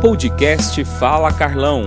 Podcast Fala Carlão.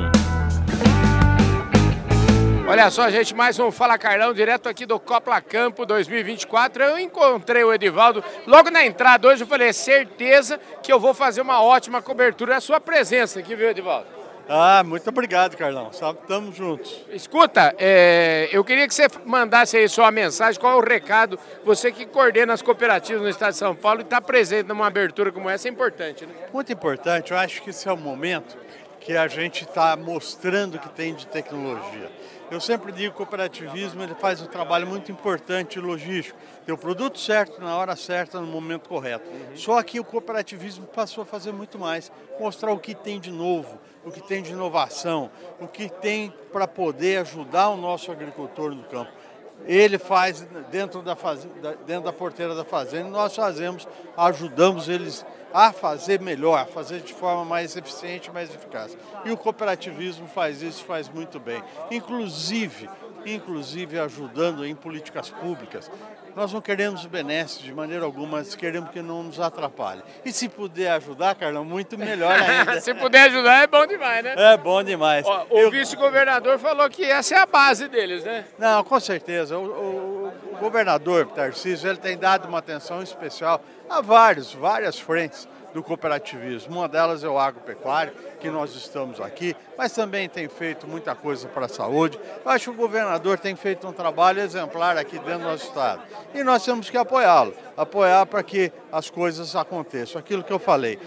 Olha só, gente, mais um Fala Carlão, direto aqui do Copla Campo 2024. Eu encontrei o Edivaldo logo na entrada hoje. Eu falei, é certeza que eu vou fazer uma ótima cobertura. É a sua presença aqui, viu, Edivaldo? Ah, muito obrigado, Carlão. Estamos juntos. Escuta, é, eu queria que você mandasse aí sua mensagem, qual é o recado, você que coordena as cooperativas no estado de São Paulo e está presente numa abertura como essa, é importante, né? Muito importante, eu acho que esse é o momento que a gente está mostrando que tem de tecnologia. Eu sempre digo que o cooperativismo ele faz um trabalho muito importante logístico, ter o produto certo na hora certa, no momento correto. Uhum. Só que o cooperativismo passou a fazer muito mais, mostrar o que tem de novo, o que tem de inovação, o que tem para poder ajudar o nosso agricultor no campo ele faz dentro da, dentro da porteira da fazenda, nós fazemos, ajudamos eles a fazer melhor, a fazer de forma mais eficiente, mais eficaz. E o cooperativismo faz isso, faz muito bem. Inclusive, inclusive ajudando em políticas públicas. Nós não queremos benesses de maneira alguma, mas queremos que não nos atrapalhe. E se puder ajudar, Carlão, muito melhor ainda. se puder ajudar, é bom demais, né? É bom demais. Ó, o Eu... vice-governador falou que essa é a base deles, né? Não, com certeza. O, o, o governador Tarcísio, ele tem dado uma atenção especial a vários, várias frentes do cooperativismo. Uma delas é o agropecuário, que nós estamos aqui, mas também tem feito muita coisa para a saúde. Eu acho que o governador tem feito um trabalho exemplar aqui dentro do nosso estado. E nós temos que apoiá-lo, apoiar para que as coisas aconteçam. Aquilo que eu falei,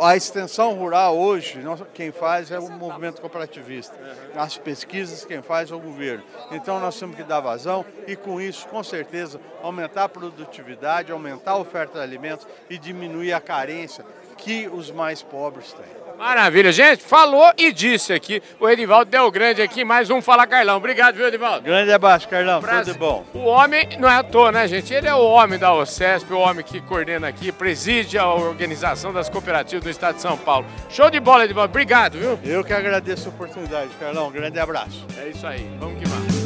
a extensão rural hoje, quem faz é o movimento cooperativista. As pesquisas, quem faz é o governo. Então nós temos que dar vazão e, com isso, com certeza, aumentar a produtividade, aumentar a oferta de alimentos e diminuir a carência que os mais pobres têm. Maravilha, gente. Falou e disse aqui. O Edivaldo deu grande aqui, mais um Fala Carlão. Obrigado, viu, Edivaldo? Grande abraço, Carlão. Prazer. Tudo bom. O homem não é à toa, né, gente? Ele é o homem da OCESP, o homem que coordena aqui, preside a organização das cooperativas do Estado de São Paulo. Show de bola, Edivaldo. Obrigado, viu? Eu que agradeço a oportunidade, Carlão. Grande abraço. É isso aí. Vamos que vamos.